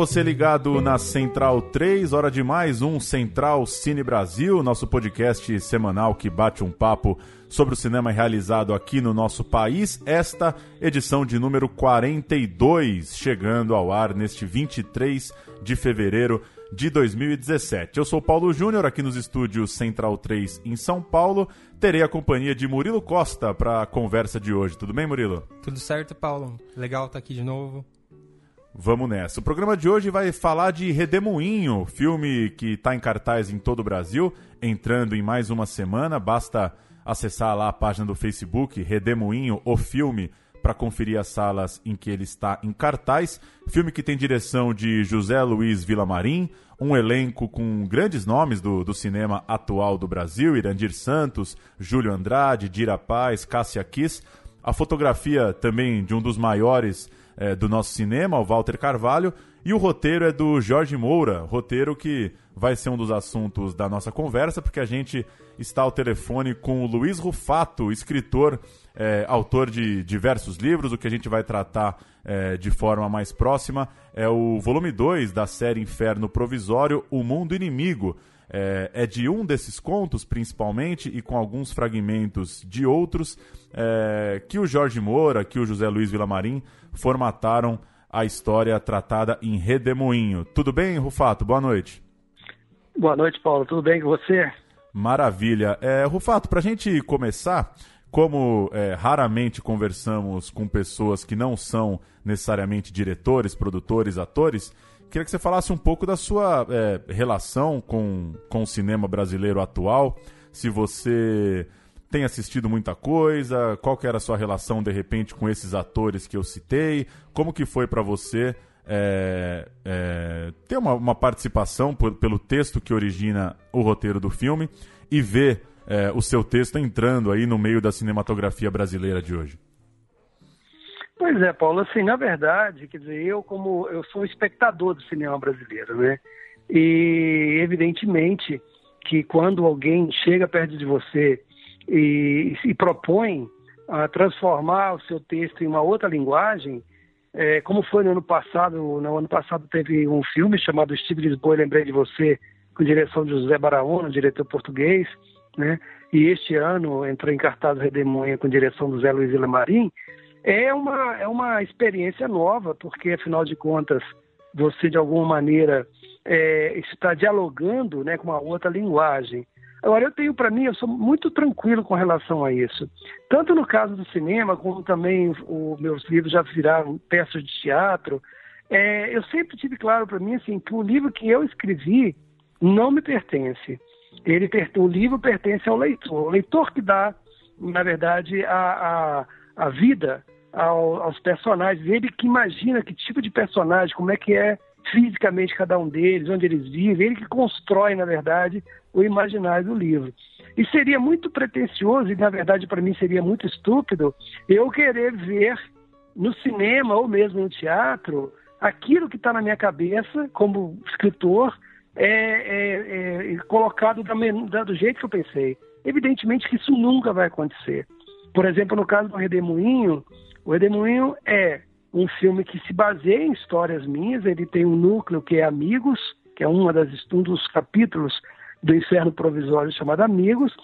Você ligado na Central 3, hora de mais um Central Cine Brasil, nosso podcast semanal que bate um papo sobre o cinema realizado aqui no nosso país. Esta edição de número 42, chegando ao ar neste 23 de fevereiro de 2017. Eu sou Paulo Júnior, aqui nos estúdios Central 3 em São Paulo. Terei a companhia de Murilo Costa para a conversa de hoje. Tudo bem, Murilo? Tudo certo, Paulo. Legal estar aqui de novo. Vamos nessa. O programa de hoje vai falar de Redemoinho, filme que está em cartaz em todo o Brasil, entrando em mais uma semana. Basta acessar lá a página do Facebook, Redemoinho, o filme, para conferir as salas em que ele está em cartaz. Filme que tem direção de José Luiz Vilamarim, um elenco com grandes nomes do, do cinema atual do Brasil, Irandir Santos, Júlio Andrade, Dira Paz, Cássia Kiss. A fotografia também de um dos maiores é, do nosso cinema, o Walter Carvalho, e o roteiro é do Jorge Moura, roteiro que vai ser um dos assuntos da nossa conversa, porque a gente está ao telefone com o Luiz Rufato, escritor, é, autor de diversos livros. O que a gente vai tratar é, de forma mais próxima é o volume 2 da série Inferno Provisório, O Mundo Inimigo. É, é, de um desses contos, principalmente, e com alguns fragmentos de outros, é, que o Jorge Moura, que o José Luiz Vilamarim formataram a história tratada em Redemoinho. Tudo bem, Rufato? Boa noite. Boa noite, Paulo. Tudo bem com você? Maravilha. É, Rufato, para a gente começar, como é, raramente conversamos com pessoas que não são necessariamente diretores, produtores, atores, queria que você falasse um pouco da sua é, relação com, com o cinema brasileiro atual, se você tem assistido muita coisa? Qual que era a sua relação, de repente, com esses atores que eu citei? Como que foi para você é, é, ter uma, uma participação por, pelo texto que origina o roteiro do filme e ver é, o seu texto entrando aí no meio da cinematografia brasileira de hoje? Pois é, Paulo, assim, na verdade, quer dizer, eu como eu sou um espectador do cinema brasileiro, né? E evidentemente que quando alguém chega perto de você e se propõe a transformar o seu texto em uma outra linguagem, é, como foi no ano passado, no ano passado teve um filme chamado Estive de Lisboa e Lembrei de Você, com direção de José Baraona, diretor português, né? E este ano entrou em cartaz Redemoinha com direção do Zé Luiz Lamarim. É uma, é uma experiência nova, porque afinal de contas você de alguma maneira é, está dialogando né, com uma outra linguagem. Agora, eu tenho para mim, eu sou muito tranquilo com relação a isso. Tanto no caso do cinema, como também os meus livros já viraram peças de teatro. É, eu sempre tive claro para mim assim, que o livro que eu escrevi não me pertence. Ele, o livro pertence ao leitor. O leitor que dá, na verdade, a, a, a vida ao, aos personagens. Ele que imagina que tipo de personagem, como é que é fisicamente cada um deles, onde eles vivem, ele que constrói, na verdade, o imaginário do livro. E seria muito pretensioso, e na verdade para mim seria muito estúpido, eu querer ver no cinema ou mesmo no teatro aquilo que está na minha cabeça como escritor é, é, é colocado da, do jeito que eu pensei. Evidentemente que isso nunca vai acontecer. Por exemplo, no caso do Redemoinho, o Redemoinho é um filme que se baseia em histórias minhas, ele tem um núcleo que é Amigos, que é uma das, um dos capítulos do Inferno Provisório chamado Amigos,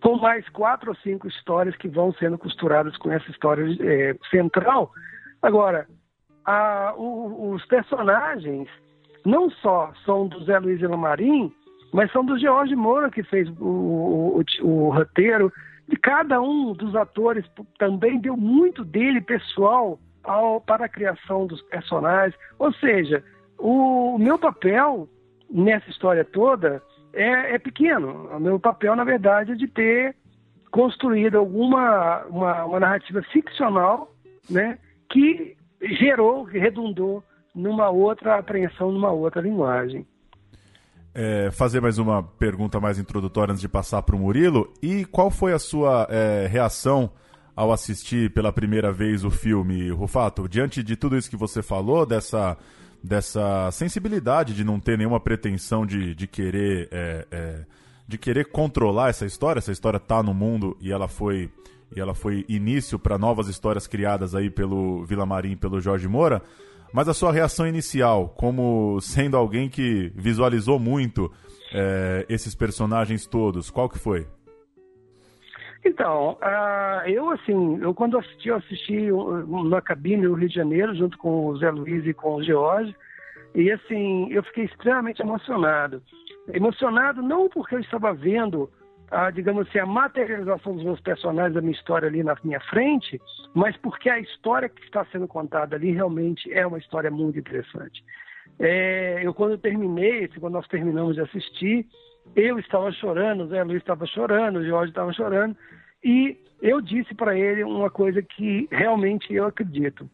com mais quatro ou cinco histórias que vão sendo costuradas com essa história é, central. Agora, a, o, os personagens não só são do Zé Luiz Elamarim, mas são do George Moura, que fez o, o, o, roteiro. Cada um dos atores também deu muito dele pessoal ao, para a criação dos personagens. Ou seja, o meu papel nessa história toda é, é pequeno. O meu papel, na verdade, é de ter construído alguma uma, uma narrativa ficcional né, que gerou, que redundou numa outra apreensão, numa outra linguagem. É, fazer mais uma pergunta mais introdutória antes de passar para o Murilo. E qual foi a sua é, reação ao assistir pela primeira vez o filme, Rufato? Diante de tudo isso que você falou, dessa, dessa sensibilidade de não ter nenhuma pretensão de, de querer é, é de querer controlar essa história, essa história está no mundo e ela foi e ela foi início para novas histórias criadas aí pelo Vila Marim, pelo Jorge Moura. Mas a sua reação inicial, como sendo alguém que visualizou muito é, esses personagens todos, qual que foi? Então, uh, eu assim, eu quando assisti, eu assisti na cabine no Rio de Janeiro, junto com o Zé Luiz e com o George, e assim, eu fiquei extremamente emocionado. Emocionado não porque eu estava vendo a, digamos assim, a materialização dos meus personagens, da minha história ali na minha frente, mas porque a história que está sendo contada ali realmente é uma história muito interessante. É, eu quando eu terminei, quando nós terminamos de assistir, eu estava chorando, o Zé Luiz estava chorando, o Jorge estava chorando, e eu disse para ele uma coisa que realmente eu acredito.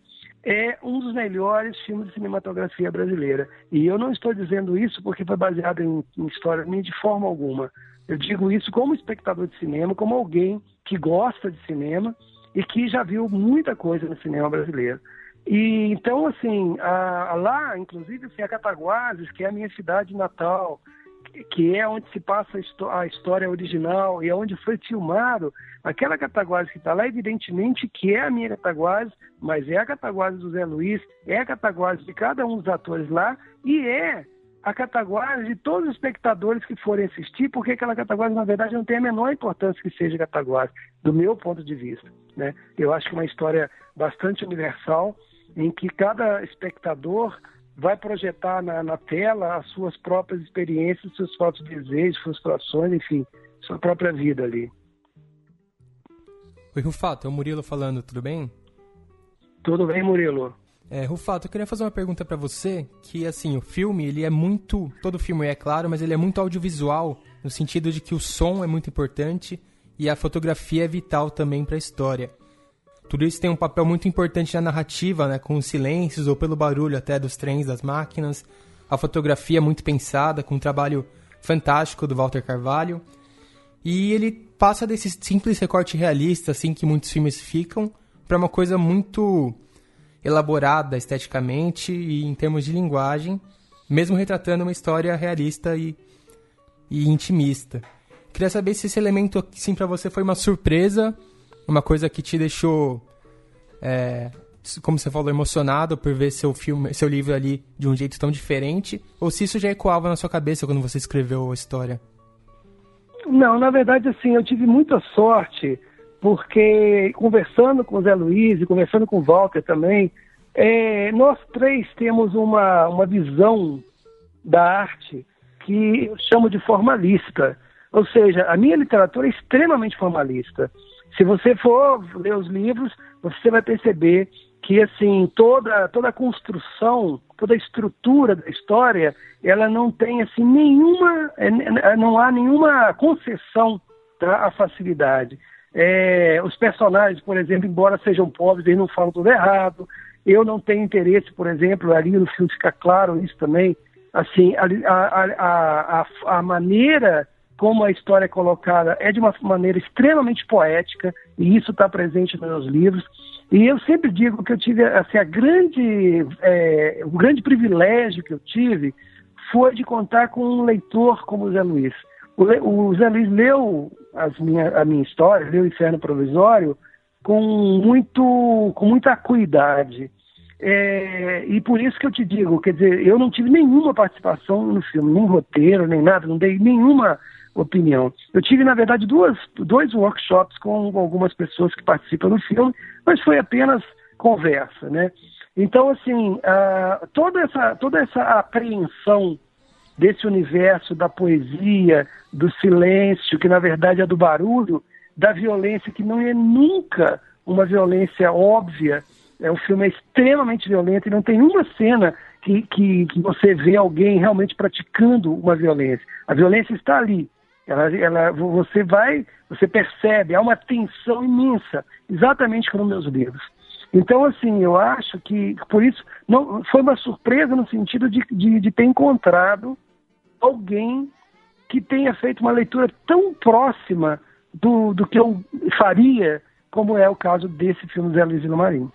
É um dos melhores filmes de cinematografia brasileira. E eu não estou dizendo isso porque foi baseado em, em história minha de forma alguma. Eu digo isso como espectador de cinema, como alguém que gosta de cinema e que já viu muita coisa no cinema brasileiro. E então, assim, a, a lá, inclusive, assim, a Cataguases, que é a minha cidade natal, que é onde se passa a história original e é onde foi filmado, aquela Cataguases que está lá, evidentemente que é a minha Cataguases, mas é a Cataguases do Zé Luiz, é a Cataguases de cada um dos atores lá e é a Cataguases de todos os espectadores que forem assistir, porque aquela Cataguases, na verdade, não tem a menor importância que seja Cataguases, do meu ponto de vista. Né? Eu acho que é uma história bastante universal, em que cada espectador vai projetar na, na tela as suas próprias experiências, seus próprios desejos, frustrações, enfim, sua própria vida ali. Oi, Rufato, é o Murilo falando, tudo bem? Tudo bem, Murilo. É, Rufato, eu queria fazer uma pergunta para você, que assim, o filme, ele é muito, todo filme é claro, mas ele é muito audiovisual, no sentido de que o som é muito importante e a fotografia é vital também para a história. Tudo isso tem um papel muito importante na narrativa, né, com os silêncios ou pelo barulho até dos trens, das máquinas. A fotografia é muito pensada, com um trabalho fantástico do Walter Carvalho. E ele passa desse simples recorte realista, assim, que muitos filmes ficam, para uma coisa muito elaborada esteticamente e em termos de linguagem, mesmo retratando uma história realista e, e intimista. Queria saber se esse elemento, sim, para você foi uma surpresa, uma coisa que te deixou, é, como você falou, emocionado por ver seu filme, seu livro ali de um jeito tão diferente, ou se isso já ecoava na sua cabeça quando você escreveu a história. Não, na verdade, assim, eu tive muita sorte porque conversando com o Zé Luiz e conversando com o Walter também, é, nós três temos uma, uma visão da arte que eu chamo de formalista. Ou seja, a minha literatura é extremamente formalista. Se você for ler os livros, você vai perceber que assim toda toda a construção, toda a estrutura da história, ela não tem assim nenhuma, é, não há nenhuma concessão tá, à facilidade. É, os personagens, por exemplo, embora sejam pobres, eles não falam tudo errado. Eu não tenho interesse, por exemplo, ali no filme fica claro isso também. Assim, a, a, a, a maneira como a história é colocada é de uma maneira extremamente poética, e isso está presente nos meus livros. E eu sempre digo que eu tive assim, a grande, é, o grande privilégio que eu tive foi de contar com um leitor como o Zé Luiz. O, o Zé Luiz leu minha, a minha história, o Inferno Provisório, com, muito, com muita acuidade. É, e por isso que eu te digo, quer dizer, eu não tive nenhuma participação no filme, nem roteiro, nem nada, não dei nenhuma opinião. Eu tive, na verdade, duas, dois workshops com algumas pessoas que participam do filme, mas foi apenas conversa, né? Então, assim, uh, toda, essa, toda essa apreensão desse universo da poesia, do silêncio, que na verdade é do barulho, da violência, que não é nunca uma violência óbvia. É, o filme é extremamente violento e não tem uma cena que, que, que você vê alguém realmente praticando uma violência. A violência está ali. Ela, ela, você vai, você percebe, há uma tensão imensa, exatamente como meus livros. Então, assim, eu acho que, por isso, não, foi uma surpresa no sentido de, de, de ter encontrado alguém que tenha feito uma leitura tão próxima do, do que eu faria, como é o caso desse filme Zé Luiz Marinho.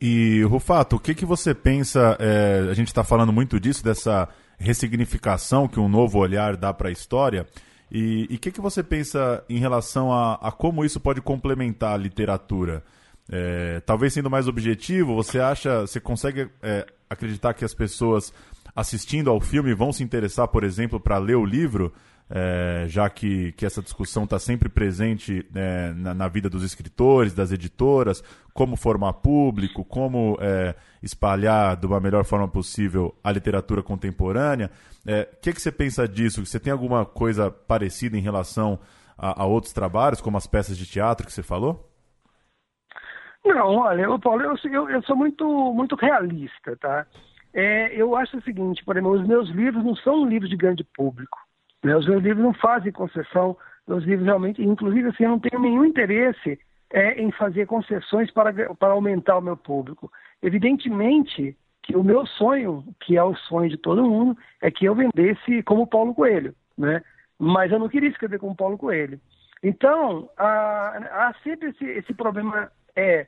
E, Rufato, o que, que você pensa? É, a gente está falando muito disso, dessa ressignificação que um novo olhar dá para a história. E o que, que você pensa em relação a, a, como isso pode complementar a literatura? É, talvez sendo mais objetivo, você acha, você consegue é, acreditar que as pessoas assistindo ao filme vão se interessar, por exemplo, para ler o livro? é, já que, que essa discussão está sempre presente é, na, na, vida dos escritores, das editoras, como formar público, como é, espalhar de uma melhor forma possível a literatura contemporânea. O é, que, que você pensa disso? Você tem alguma coisa parecida em relação a, a, outros trabalhos, como as peças de teatro que você falou? Não, olha, eu, Paulo, eu, eu, eu sou muito, muito realista, tá? É, eu acho o seguinte, por exemplo, os meus livros não são livros de grande público. Né? Os meus livros não fazem concessão, meus livros realmente, inclusive assim, eu não tenho nenhum interesse é, em fazer concessões para, para aumentar o meu público. Evidentemente que o meu sonho, que é o sonho de todo mundo, é que eu vendesse como Paulo Coelho, né? Mas eu não queria escrever como Paulo Coelho. Então, há, há sempre esse, esse problema é,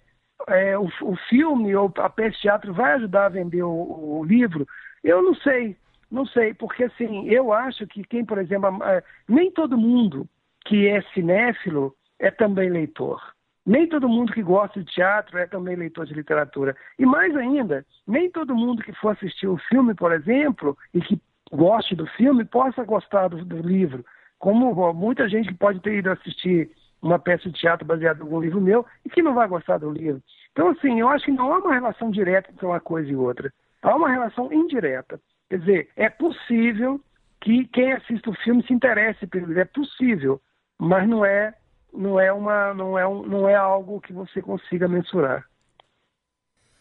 é o, o, filme ou a peça de teatro vai ajudar a vender o, o livro? Eu não sei. Não sei, porque assim, eu acho que quem, por exemplo, é, nem todo mundo que é cinéfilo é também leitor. Nem todo mundo que gosta de teatro é também leitor de literatura. E mais ainda, nem todo mundo que for assistir o um filme, por exemplo, e que goste do filme, possa gostar do, do livro. Como muita gente que pode ter ido assistir uma peça de teatro baseada em algum livro meu e que não vai gostar do livro. Então, assim, eu acho que não há uma relação direta entre uma coisa e outra. Há uma relação indireta. Quer dizer, é possível que quem assista o filme se interesse pelo livro, é possível, mas não é não é uma não é um, não é algo que você consiga mensurar.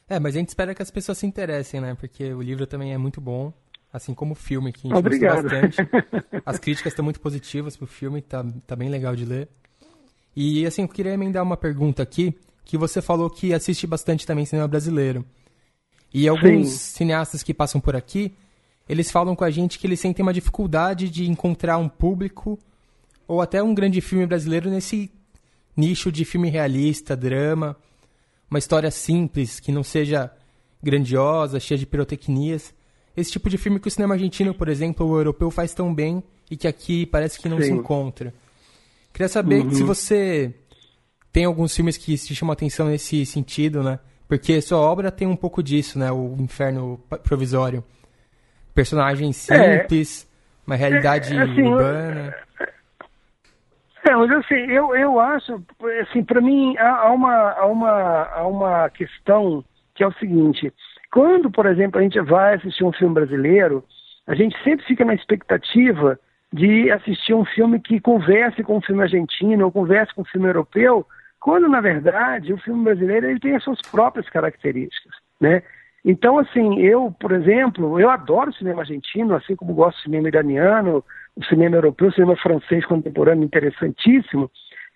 É, mas a gente espera que as pessoas se interessem, né? Porque o livro também é muito bom, assim como o filme que a gente Obrigado. gostou bastante. As críticas estão muito positivas pro filme, tá, tá bem legal de ler. E assim, eu queria emendar uma pergunta aqui, que você falou que assiste bastante também cinema brasileiro. E alguns Sim. cineastas que passam por aqui eles falam com a gente que eles sentem uma dificuldade de encontrar um público ou até um grande filme brasileiro nesse nicho de filme realista, drama, uma história simples, que não seja grandiosa, cheia de pirotecnias. Esse tipo de filme que o cinema argentino, por exemplo, ou europeu faz tão bem e que aqui parece que não Sim. se encontra. Queria saber uhum. se você tem alguns filmes que te chamam atenção nesse sentido, né? Porque sua obra tem um pouco disso, né? O Inferno Provisório personagens é. simples, é, uma realidade é, assim, urbana. É, mas assim, eu, eu acho, assim, para mim há, há, uma, há, uma, há uma questão que é o seguinte, quando, por exemplo, a gente vai assistir um filme brasileiro, a gente sempre fica na expectativa de assistir um filme que converse com um filme argentino ou converse com um filme europeu, quando, na verdade, o filme brasileiro ele tem as suas próprias características, né? Então, assim, eu, por exemplo, eu adoro o cinema argentino, assim como gosto do cinema iraniano, o cinema europeu, o cinema francês contemporâneo interessantíssimo.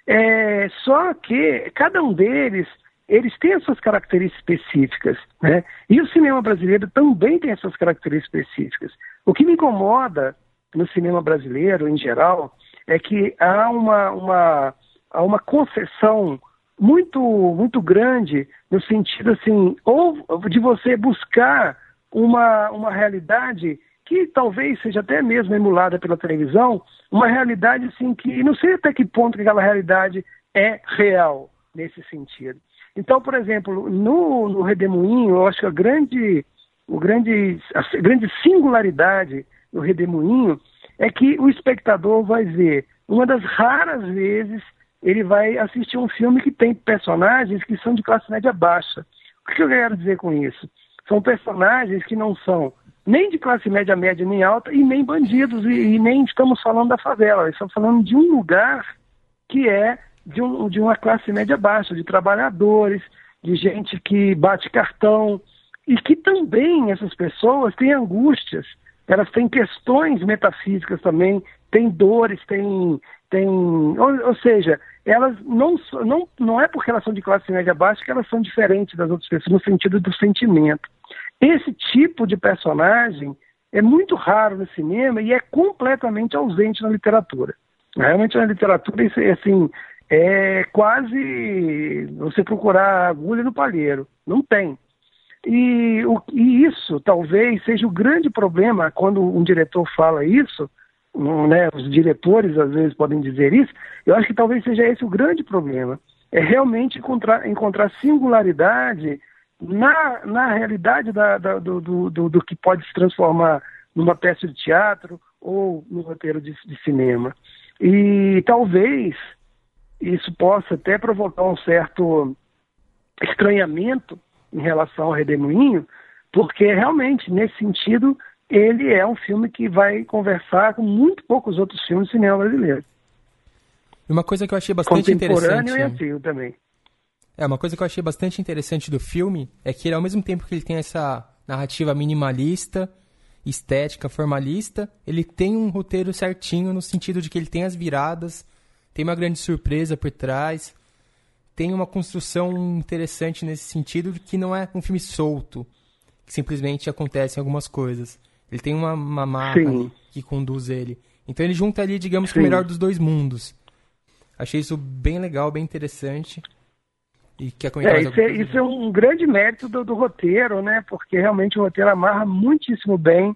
É, só que cada um deles, eles têm as suas características específicas, né? E o cinema brasileiro também tem as suas características específicas. O que me incomoda no cinema brasileiro, em geral, é que há uma, uma, há uma concessão muito muito grande no sentido assim ou de você buscar uma uma realidade que talvez seja até mesmo emulada pela televisão uma realidade assim que não sei até que ponto aquela realidade é real nesse sentido. Então por exemplo no, no Redemoinho eu acho que a grande o grande a grande singularidade do Redemoinho é que o espectador vai ver uma das raras vezes ele vai assistir um filme que tem personagens que são de classe média baixa. O que eu quero dizer com isso? São personagens que não são nem de classe média média nem alta e nem bandidos e, e nem estamos falando da favela. Estamos falando de um lugar que é de, um, de uma classe média baixa, de trabalhadores, de gente que bate cartão e que também essas pessoas têm angústias, elas têm questões metafísicas também, têm dores, têm, têm ou, ou seja, elas não, não, não é porque elas são de classe média baixa que elas são diferentes das outras pessoas no sentido do sentimento. Esse tipo de personagem é muito raro no cinema e é completamente ausente na literatura. Realmente na literatura é assim, é quase você procurar agulha no palheiro. Não tem. E, o, e isso talvez seja o grande problema quando um diretor fala isso, né, os diretores às vezes podem dizer isso, eu acho que talvez seja esse o grande problema. É realmente encontrar, encontrar singularidade na, na realidade da, da, do, do, do, que pode se transformar numa peça de teatro ou no roteiro de, de cinema. E talvez isso possa até provocar um certo estranhamento em relação ao Redemoinho, porque realmente, nesse sentido, ele é um filme que vai conversar com muito poucos outros filmes do cinema brasileiro. Uma coisa que eu achei bastante interessante. e antigo também. É, uma coisa que eu achei bastante interessante do filme é que ele, ao mesmo tempo que ele tem essa narrativa minimalista, estética, formalista, ele tem um roteiro certinho no sentido de que ele tem as viradas, tem uma grande surpresa por trás, tem uma construção interessante nesse sentido de que não é um filme solto, que simplesmente acontecem algumas coisas. Ele tem uma, uma marca que conduz ele. Então ele junta ali, digamos, Sim. o melhor dos dois mundos. Achei isso bem legal, bem interessante. E quer comentar é, isso, é, isso é um grande mérito do, do, roteiro, né? Porque realmente o roteiro amarra muitíssimo bem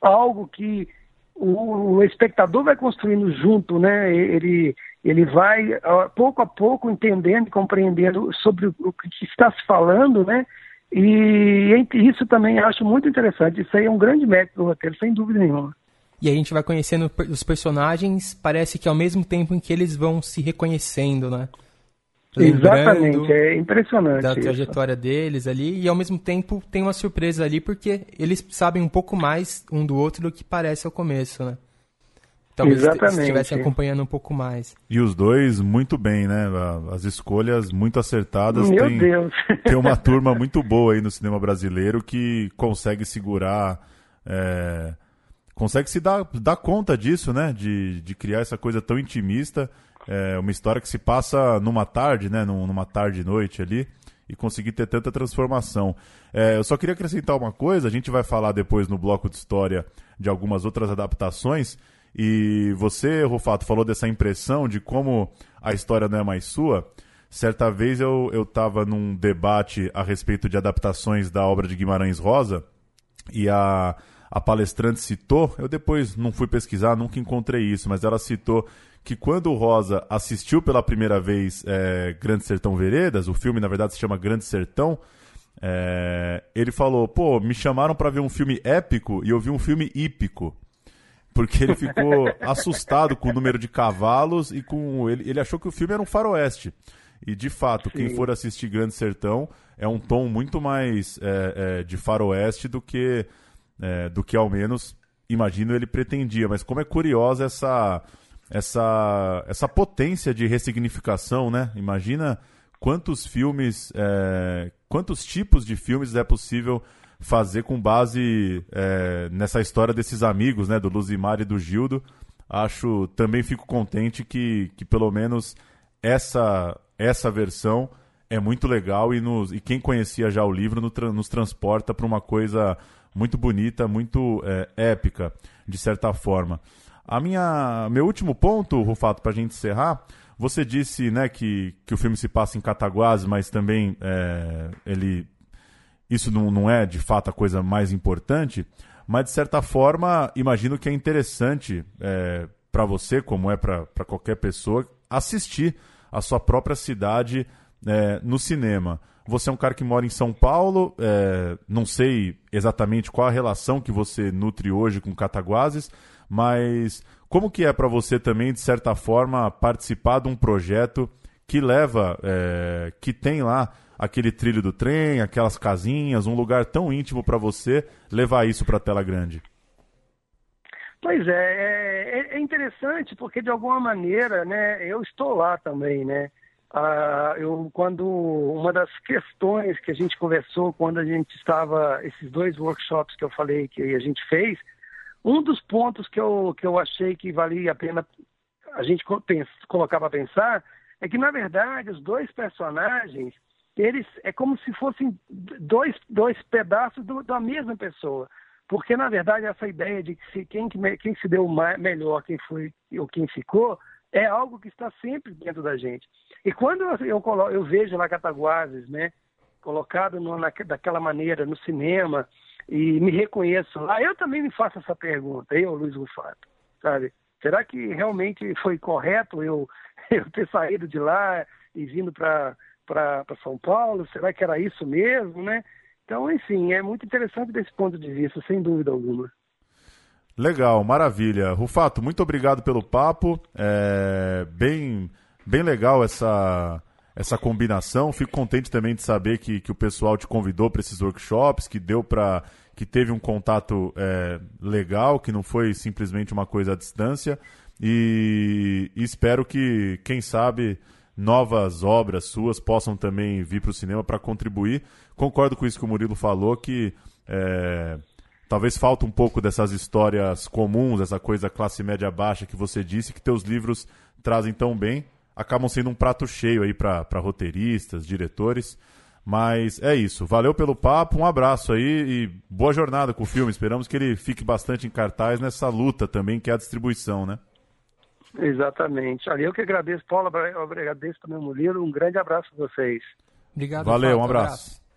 algo que o, o espectador vai construindo junto, né? Ele, ele vai pouco a pouco entendendo e compreendendo sobre o que está se falando, né? E isso também acho muito interessante. Isso aí é um grande mérito do roteiro, sem dúvida nenhuma. E a gente vai conhecendo os personagens, parece que ao mesmo tempo em que eles vão se reconhecendo, né? Exatamente, é impressionante. Da trajetória isso. deles ali, e ao mesmo tempo tem uma surpresa ali, porque eles sabem um pouco mais um do outro do que parece ao começo, né? Talvez Exatamente. estivessem acompanhando um pouco mais. E os dois muito bem, né? As escolhas muito acertadas. Meu tem, Deus! Tem uma turma muito boa aí no cinema brasileiro que consegue segurar. É, consegue se dar, dar conta disso, né? De, de criar essa coisa tão intimista. É uma história que se passa numa tarde, né? Numa tarde e noite ali. E conseguir ter tanta transformação. É, eu só queria acrescentar uma coisa, a gente vai falar depois no bloco de história de algumas outras adaptações. E você, Rufato, falou dessa impressão de como a história não é mais sua. Certa vez eu estava num debate a respeito de adaptações da obra de Guimarães Rosa e a, a palestrante citou, eu depois não fui pesquisar, nunca encontrei isso, mas ela citou que quando o Rosa assistiu pela primeira vez é, Grande Sertão Veredas, o filme na verdade se chama Grande Sertão, é, ele falou: pô, me chamaram para ver um filme épico e eu vi um filme hípico porque ele ficou assustado com o número de cavalos e com ele, ele achou que o filme era um faroeste. E de fato, Sim. quem for assistir Grande Sertão é um tom muito mais é, é, de faroeste do que é, do que ao menos imagino ele pretendia. Mas como é curiosa essa essa essa potência de ressignificação, né? Imagina quantos filmes, é, quantos tipos de filmes é possível fazer com base é, nessa história desses amigos, né, do Luzimar e do Gildo. Acho, também fico contente que, que pelo menos essa, essa versão é muito legal e, nos, e quem conhecia já o livro nos, nos transporta para uma coisa muito bonita, muito é, épica, de certa forma. A minha, meu último ponto, Rufato, para a gente encerrar, você disse né, que, que o filme se passa em Cataguases, mas também é, ele isso não, não é de fato a coisa mais importante, mas de certa forma, imagino que é interessante é, para você, como é para qualquer pessoa, assistir a sua própria cidade é, no cinema. Você é um cara que mora em São Paulo, é, não sei exatamente qual a relação que você nutre hoje com Cataguases, mas como que é para você também, de certa forma, participar de um projeto que leva, é, que tem lá aquele trilho do trem, aquelas casinhas, um lugar tão íntimo para você, levar isso para a tela grande? Pois é, é, é, interessante porque de alguma maneira, né, eu estou lá também, né? Ah, eu quando uma das questões que a gente conversou quando a gente estava esses dois workshops que eu falei que a gente fez, um dos pontos que eu que eu achei que valia a pena a gente colocar para pensar é que na verdade os dois personagens eles é como se fossem dois, dois pedaços do, da mesma pessoa. Porque, na verdade, essa ideia de que se, quem, quem se deu mais, melhor, quem foi ou quem ficou, é algo que está sempre dentro da gente. E quando eu, colo, eu vejo lá Cataguases, né, colocado no, na, daquela maneira no cinema, e me reconheço lá, eu também me faço essa pergunta, eu, Luiz Rufato, sabe? Será que realmente foi correto eu, eu ter saído de lá e vindo para São Paulo? Será que era isso mesmo, né? Então, enfim, é muito interessante desse ponto de vista, sem dúvida alguma. Legal, maravilha. Rufato, muito obrigado pelo papo. É bem, bem legal essa, essa combinação. Fico contente também de saber que, que o pessoal te convidou para esses workshops, que deu para que teve um contato é, legal, que não foi simplesmente uma coisa à distância. E, e espero que, quem sabe, novas obras suas possam também vir para o cinema para contribuir. Concordo com isso que o Murilo falou, que é, talvez falta um pouco dessas histórias comuns, essa coisa classe média baixa que você disse, que teus livros trazem tão bem, acabam sendo um prato cheio aí para roteiristas, diretores. Mas é isso. Valeu pelo papo, um abraço aí e boa jornada com o filme. Esperamos que ele fique bastante em cartaz nessa luta também, que é a distribuição, né? Exatamente. Ali eu que agradeço, Paulo, eu agradeço também, Murilo. Um grande abraço a vocês. Obrigado. Valeu, um abraço. abraço.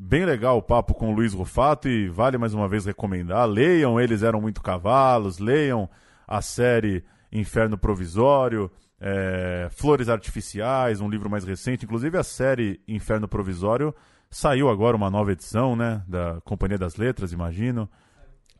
Bem legal o papo com o Luiz Rufato e vale mais uma vez recomendar. Leiam Eles Eram Muito Cavalos, leiam a série Inferno Provisório, é, Flores Artificiais, um livro mais recente. Inclusive a série Inferno Provisório saiu agora uma nova edição, né? Da Companhia das Letras, imagino.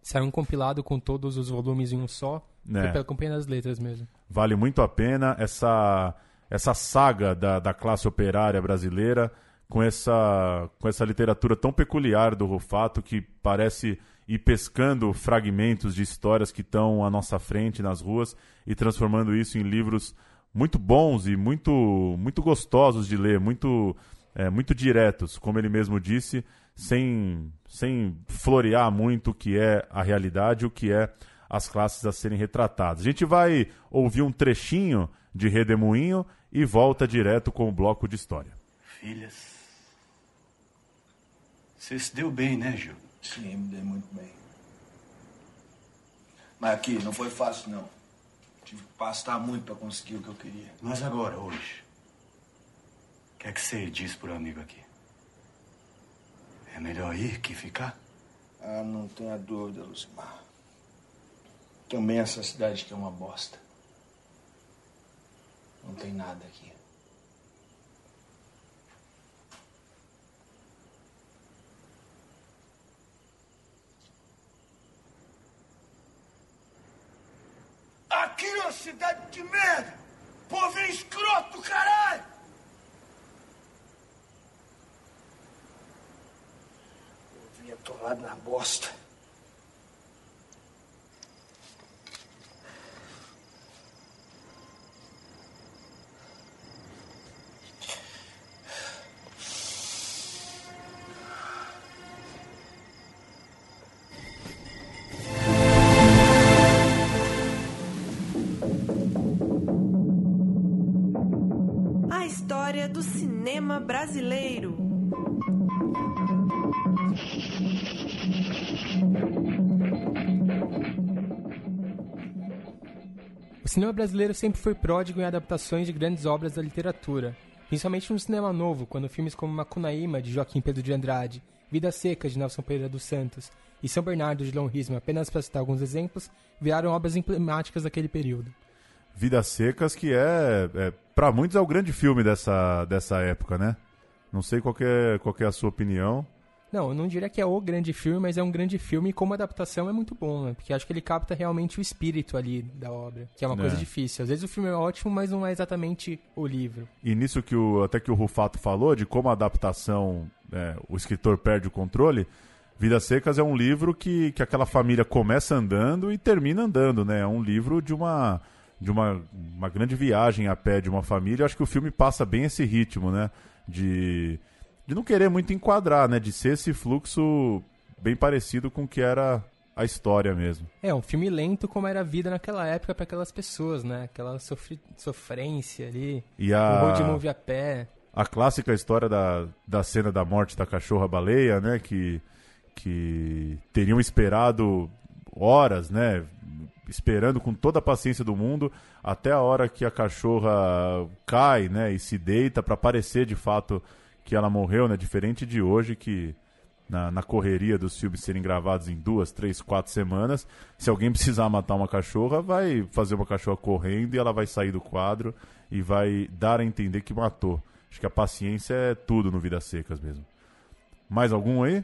Saiu um compilado com todos os volumes em um só. É. Foi pela Companhia das Letras mesmo. Vale muito a pena essa, essa saga da, da classe operária brasileira com essa, com essa literatura tão peculiar do Rufato que parece ir pescando fragmentos de histórias que estão à nossa frente nas ruas e transformando isso em livros muito bons e muito, muito gostosos de ler, muito, é, muito diretos, como ele mesmo disse, sem, sem florear muito o que é a realidade, o que é as classes a serem retratadas. A gente vai ouvir um trechinho de Redemoinho e volta direto com o bloco de história. Filhas. Você se deu bem, né, Gil? Sim, me dei muito bem. Mas aqui não foi fácil, não. Tive que pastar muito para conseguir o que eu queria. Mas agora, hoje, o que é que você diz pro amigo aqui? É melhor ir que ficar? Ah, não tenha dúvida, Lucimar. Também essa cidade que é uma bosta. Não tem nada aqui. Aqui é uma cidade de merda! Povo é escroto, caralho! Eu vim atolado na cinema brasileiro sempre foi pródigo em adaptações de grandes obras da literatura, principalmente no cinema novo, quando filmes como Macunaíma, de Joaquim Pedro de Andrade, Vida Seca, de Nelson Pereira dos Santos, e São Bernardo, de Dom Risma, apenas para citar alguns exemplos, viraram obras emblemáticas daquele período. Vidas Secas, que é, é para muitos é o grande filme dessa, dessa época, né? Não sei qual é, qual é a sua opinião. Não, eu não diria que é o grande filme, mas é um grande filme e como adaptação é muito bom, né? Porque acho que ele capta realmente o espírito ali da obra, que é uma é. coisa difícil. Às vezes o filme é ótimo, mas não é exatamente o livro. E nisso que o, até que o Rufato falou, de como a adaptação, é, o escritor perde o controle, Vidas Secas é um livro que, que aquela família começa andando e termina andando, né? É um livro de uma de uma, uma grande viagem a pé de uma família. Eu acho que o filme passa bem esse ritmo, né? de, de não querer muito enquadrar, né? De ser esse fluxo bem parecido com o que era a história mesmo. É, um filme lento como era a vida naquela época para aquelas pessoas, né? Aquela sofri... sofrência ali, e a... o road movie a pé. A clássica história da, da cena da morte da cachorra-baleia, né? Que, que teriam esperado horas, né? Esperando com toda a paciência do mundo até a hora que a cachorra cai, né? E se deita para parecer de fato que ela morreu, né? Diferente de hoje que na, na, correria dos filmes serem gravados em duas, três, quatro semanas, se alguém precisar matar uma cachorra, vai fazer uma cachorra correndo e ela vai sair do quadro e vai dar a entender que matou. Acho que a paciência é tudo no Vidas Secas mesmo. Mais algum aí?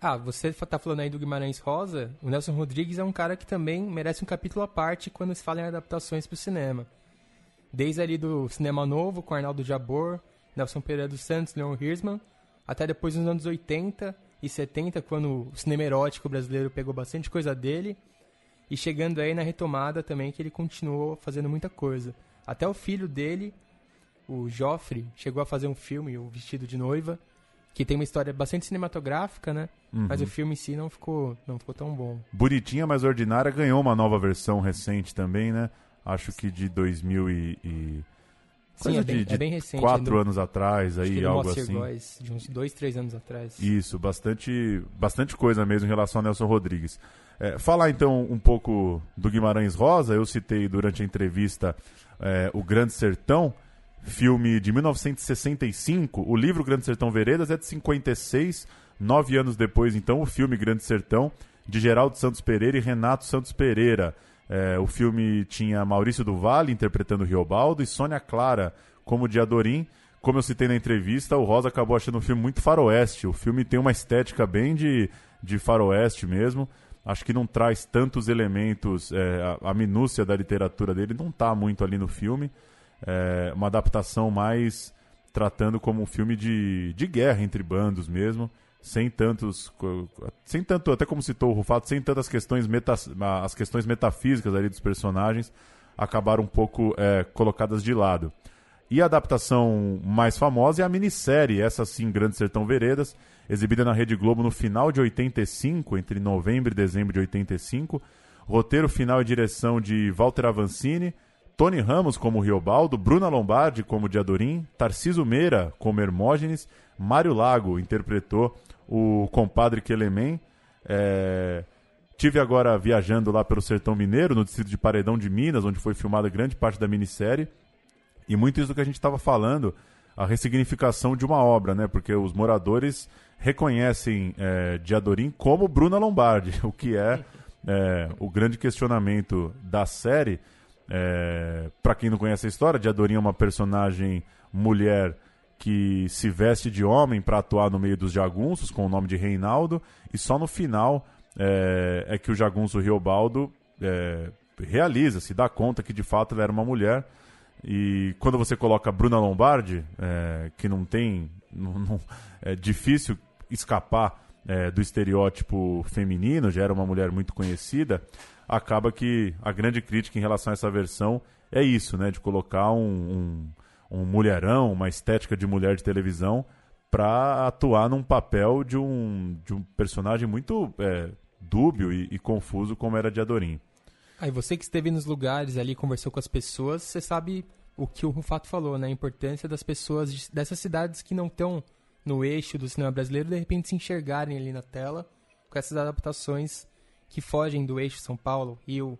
Ah, você tá falando aí do Guimarães Rosa. O Nelson Rodrigues é um cara que também merece um capítulo à parte quando se fala em adaptações para o cinema. Desde ali do Cinema Novo, com Arnaldo Jabor, Nelson Pereira dos Santos, Leon Hirschman, até depois nos anos 80 e 70, quando o cinema erótico brasileiro pegou bastante coisa dele, e chegando aí na retomada também, que ele continuou fazendo muita coisa. Até o filho dele, o Joffre, chegou a fazer um filme, O Vestido de Noiva, que tem uma história bastante cinematográfica, né? Uhum. Mas o filme em si não ficou, não ficou tão bom. Bonitinha, mas ordinária ganhou uma nova versão recente também, né? Acho que de 2000 e... e... Sim, é bem, de, é bem recente. Quatro anos atrás, aí, algo assim. Góes, de uns dois, três anos atrás. Isso, bastante, bastante coisa mesmo em relação ao Nelson Rodrigues. É, falar então um pouco do Guimarães Rosa, eu citei durante a entrevista é, O Grande Sertão, filme de 1965. O livro Grande Sertão Veredas é de 56, nove anos depois, então, o filme Grande Sertão, de Geraldo Santos Pereira e Renato Santos Pereira. É, o filme tinha Maurício do Vale interpretando Riobaldo e Sônia Clara como Diadorim. Como eu citei na entrevista, o Rosa acabou achando o filme muito faroeste. O filme tem uma estética bem de, de faroeste mesmo. Acho que não traz tantos elementos, é, a, a minúcia da literatura dele não está muito ali no filme é, uma adaptação mais tratando como um filme de, de guerra entre bandos mesmo, sem tantos, sem tanto, até como citou o Rufato, sem tantas questões, meta, as questões metafísicas ali dos personagens acabaram um pouco é, colocadas de lado. E a adaptação mais famosa é a minissérie, essa sim, Grande Sertão Veredas, exibida na Rede Globo no final de 85, entre novembro e dezembro de 85. Roteiro final e direção de Walter Avancini, Tony Ramos como Riobaldo, Bruna Lombardi como Diadorim, Tarciso Meira como Hermógenes, Mário Lago interpretou o compadre Quelemem. É... Tive agora viajando lá pelo Sertão Mineiro, no distrito de Paredão de Minas, onde foi filmada grande parte da minissérie. E muito isso do que a gente estava falando, a ressignificação de uma obra, né? Porque os moradores reconhecem é, Diadorim como Bruna Lombardi, o que é, é o grande questionamento da série é, para quem não conhece a história, Diadorim é uma personagem mulher que se veste de homem para atuar no meio dos jagunços com o nome de Reinaldo e só no final é, é que o jagunço Riobaldo é, realiza, se dá conta que de fato ela era uma mulher e quando você coloca Bruna Lombardi, é, que não tem, não, não, é difícil escapar é, do estereótipo feminino, já era uma mulher muito conhecida, acaba que a grande crítica em relação a essa versão é isso, né? De colocar um, um, mulherão, uma estética de mulher de televisão para atuar num papel de um, de um personagem muito é, dúbio e, e, confuso como era de Adorim. Aí você que esteve nos lugares ali, conversou com as pessoas, você sabe o que o Rufato falou, né? A importância das pessoas dessas cidades que não estão no eixo do cinema brasileiro, de repente se enxergarem ali na tela com essas adaptações que fogem do eixo São Paulo, Rio,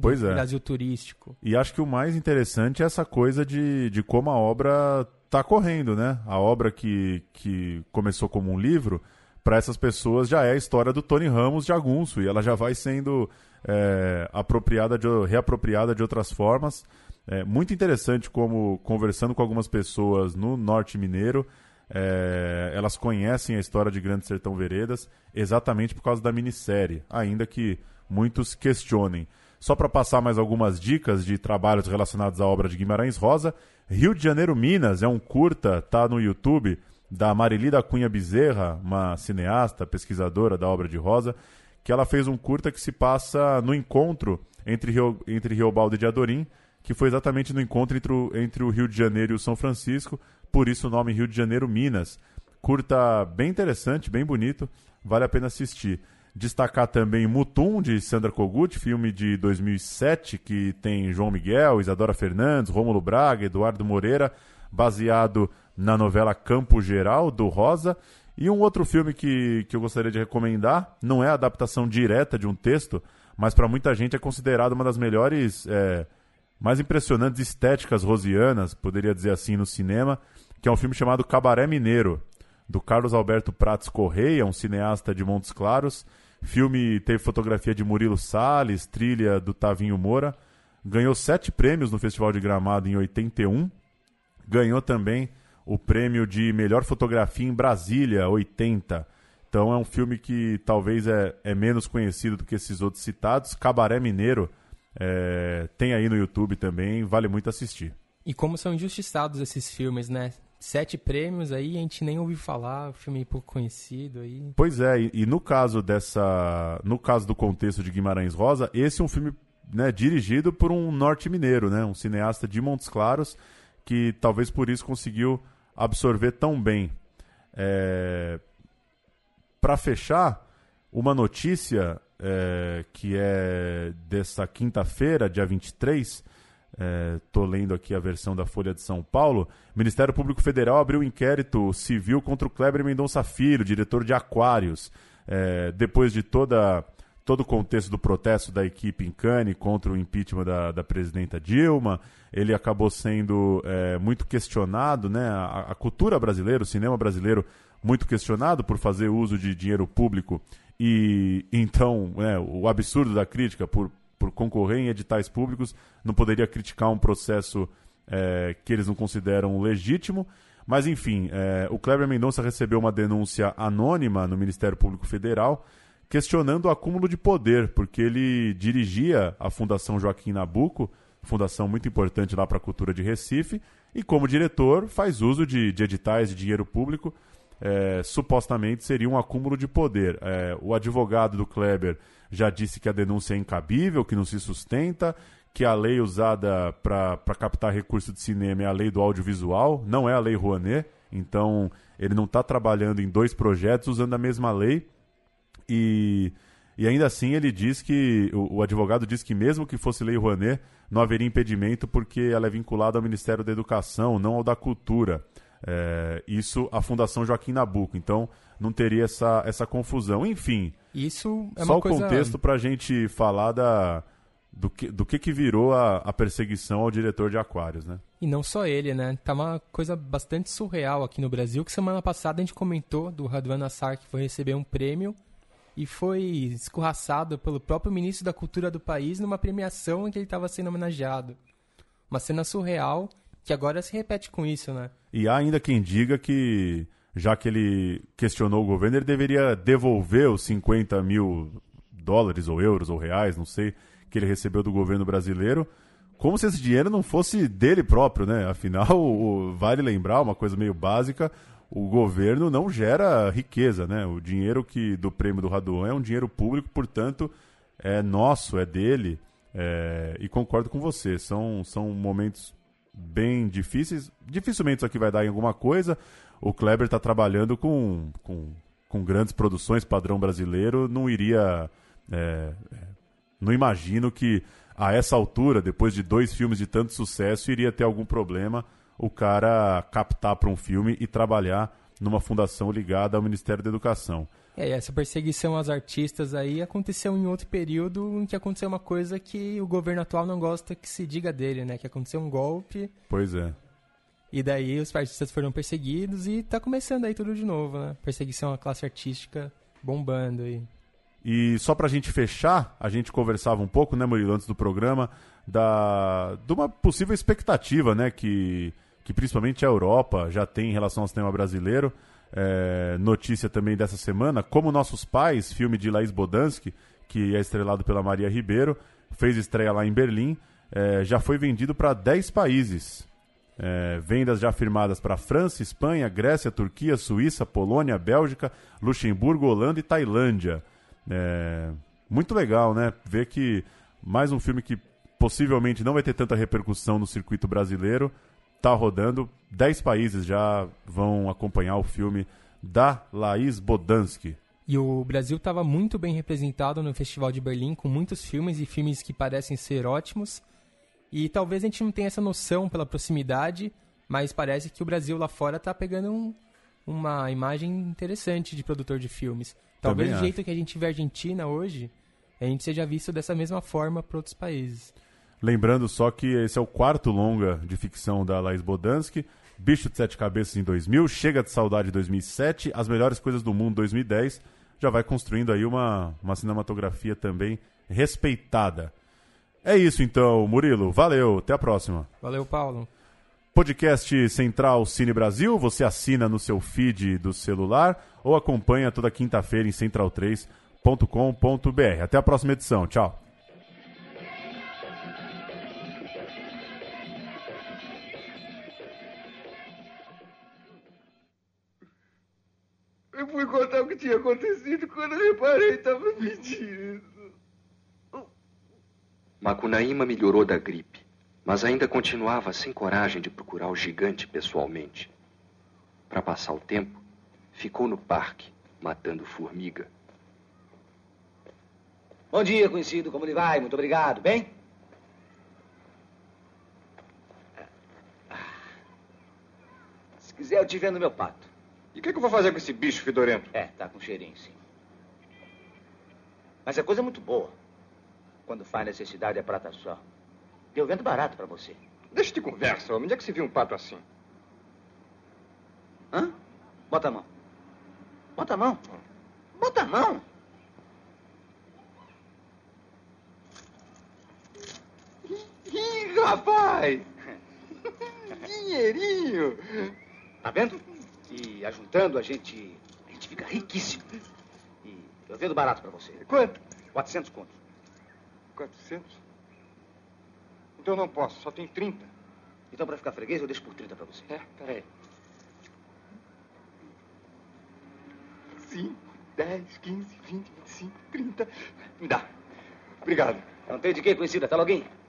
pois é. Brasil turístico. E acho que o mais interessante é essa coisa de, de como a obra está correndo, né? A obra que, que começou como um livro, para essas pessoas já é a história do Tony Ramos de Agunço, e ela já vai sendo é, apropriada de, reapropriada de outras formas. É muito interessante como, conversando com algumas pessoas no Norte Mineiro, é, elas conhecem a história de Grande Sertão Veredas exatamente por causa da minissérie, ainda que muitos questionem. Só para passar mais algumas dicas de trabalhos relacionados à obra de Guimarães Rosa, Rio de Janeiro, Minas é um curta, tá no YouTube, da Marilida Cunha Bezerra, uma cineasta, pesquisadora da obra de Rosa, que ela fez um curta que se passa no encontro entre, Rio, entre Riobaldo e Diadorim, que foi exatamente no encontro entre o, entre o Rio de Janeiro e o São Francisco, por isso o nome Rio de Janeiro, Minas. Curta bem interessante, bem bonito, vale a pena assistir. Destacar também Mutum, de Sandra Kogut, filme de 2007, que tem João Miguel, Isadora Fernandes, Rômulo Braga, Eduardo Moreira, baseado na novela Campo Geral, do Rosa. E um outro filme que, que eu gostaria de recomendar, não é a adaptação direta de um texto, mas para muita gente é considerado uma das melhores, é, mais impressionantes estéticas rosianas, poderia dizer assim, no cinema, que é um filme chamado Cabaré Mineiro, do Carlos Alberto Prates Correia, um cineasta de Montes Claros. Filme teve fotografia de Murilo Salles, trilha do Tavinho Moura. Ganhou sete prêmios no Festival de Gramado em 81. Ganhou também o prêmio de melhor fotografia em Brasília, 80. Então é um filme que talvez é, é menos conhecido do que esses outros citados. Cabaré Mineiro é, tem aí no YouTube também, vale muito assistir. E como são injustiçados esses filmes, né? Sete prêmios aí, a gente nem ouviu falar, filme é pouco conhecido aí. Pois é, e, e, no caso dessa. No caso do contexto de Guimarães Rosa, esse é um filme né, dirigido por um norte mineiro, né? Um cineasta de Montes Claros, que talvez por isso conseguiu absorver tão bem. É... Para fechar, uma notícia é, que é dessa quinta-feira, dia 23, estou é, lendo aqui a versão da Folha de São Paulo. O Ministério Público Federal abriu um inquérito civil contra o Kleber Mendonça Filho, diretor de Aquários. É, depois de toda todo o contexto do protesto da equipe em Cannes contra o impeachment da, da presidenta Dilma. Ele acabou sendo é, muito questionado, né? A, a, cultura brasileira, o cinema brasileiro, muito questionado por fazer uso de dinheiro público e então é, o absurdo da crítica por, por concorrer em editais públicos não poderia criticar um processo é, que eles não consideram legítimo. Mas enfim, é, o Kleber Mendonça recebeu uma denúncia anônima no Ministério Público Federal questionando o acúmulo de poder, porque ele dirigia a Fundação Joaquim Nabuco, fundação muito importante lá para a cultura de Recife, e como diretor faz uso de, de editais de dinheiro público, é, supostamente seria um acúmulo de poder. É, o advogado do Kleber já disse que a denúncia é incabível, que não se sustenta, que a lei usada para captar recurso de cinema é a lei do audiovisual, não é a lei Rouanet, então ele não está trabalhando em dois projetos usando a mesma lei. E, e ainda assim ele diz que, o, o, advogado diz que mesmo que fosse lei Rouanet, não haveria impedimento porque ela é vinculada ao Ministério da Educação, não ao da Cultura. É, isso a Fundação Joaquim Nabuco. Então não teria essa, essa confusão. Enfim, isso é só o coisa... contexto para a gente falar da, do, que, do que, que virou a, a perseguição ao diretor de Aquários, né? E não só ele, né? Tá uma coisa bastante surreal aqui no Brasil, que semana passada a gente comentou do Radwan Assar que foi receber um prêmio e foi escorraçado pelo próprio ministro da Cultura do país numa premiação em que ele estava sendo homenageado. Uma cena surreal que agora se repete com isso, né? E há ainda quem diga que, já que ele questionou o governo, ele deveria devolver os 50 mil dólares ou euros ou reais, não sei, que ele recebeu do governo brasileiro, como se esse dinheiro não fosse dele próprio, né? Afinal, o, vale lembrar uma coisa meio básica, o governo não gera riqueza, né? O dinheiro que do prêmio do Raduan é um dinheiro público, portanto, é nosso, é dele. É, e concordo com você, são, são momentos bem difíceis. Dificilmente isso aqui vai dar em alguma coisa. O Kleber está trabalhando com, com, com, grandes produções, padrão brasileiro, não iria. É, é, não imagino que a essa altura, depois de dois filmes de tanto sucesso, iria ter algum problema o cara captar para um filme e trabalhar numa fundação ligada ao Ministério da Educação. É, essa perseguição aos artistas aí aconteceu em outro período em que aconteceu uma coisa que o governo atual não gosta que se diga dele, né? Que aconteceu um golpe. Pois é. E daí os artistas foram perseguidos e tá começando aí tudo de novo, né? Perseguição à classe artística bombando aí. E só pra gente fechar, a gente conversava um pouco, né, Murilo, antes do programa, da, de uma possível expectativa, né, que, que principalmente a Europa já tem em relação ao cinema brasileiro. É, notícia também dessa semana, Como Nossos Pais, filme de Laís Bodansky, que é estrelado pela Maria Ribeiro, fez estreia lá em Berlim, é, já foi vendido para 10 países. É, vendas já firmadas para França, Espanha, Grécia, Turquia, Suíça, Polônia, Bélgica, Luxemburgo, Holanda e Tailândia. É, muito legal, né? Ver que mais um filme que possivelmente não vai ter tanta repercussão no circuito brasileiro, tá rodando. Dez países já vão acompanhar o filme da Laís Bodansky. E o Brasil estava muito bem representado no Festival de Berlim, com muitos filmes e filmes que parecem ser ótimos. E talvez a gente não tenha essa noção pela proximidade, mas parece que o Brasil lá fora está pegando um, uma imagem interessante de produtor de filmes. Talvez Também o jeito que a gente vê a Argentina hoje, a gente seja visto dessa mesma forma para outros países. Lembrando só que esse é o quarto longa de ficção da Laís Bodansky. Bicho de Sete Cabeças em 2000, Chega de Saudade em 2007, As Melhores Coisas do Mundo em 2010. Já vai construindo aí uma, uma cinematografia também respeitada. É isso então, Murilo. Valeu, até a próxima. Valeu, Paulo. Podcast Central Cine Brasil, você assina no seu feed do celular ou acompanha toda quinta-feira em central3.com.br. Até a próxima edição. Tchau. Eu fui contar o que tinha acontecido quando eu reparei estava mentindo. Macunaíma melhorou da gripe, mas ainda continuava sem coragem de procurar o gigante pessoalmente. Para passar o tempo, ficou no parque, matando formiga. Bom dia, conhecido. Como lhe vai? Muito obrigado. Bem? Se quiser, eu te vendo meu pato. E o que, que eu vou fazer com esse bicho fedorento? É, tá com cheirinho, sim. Mas é coisa muito boa. Quando faz necessidade é prata só. Deu vento barato pra você. Deixa de conversa, homem. Onde é que se viu um pato assim? Hã? Bota a mão. Bota a mão. Bota a mão. Ih, rapaz! Dinheirinho! Tá vendo? E ajuntando a gente. A gente fica riquíssimo. E eu vendo barato pra você. Quanto? 400 contos. 400? Então não posso, só tem 30. Então, pra ficar freguês, eu deixo por 30 pra você. É, peraí. 5, 10, 15, 20, 25, 30. Me dá. Obrigado. Não tem de quê, conhecida. Até logo.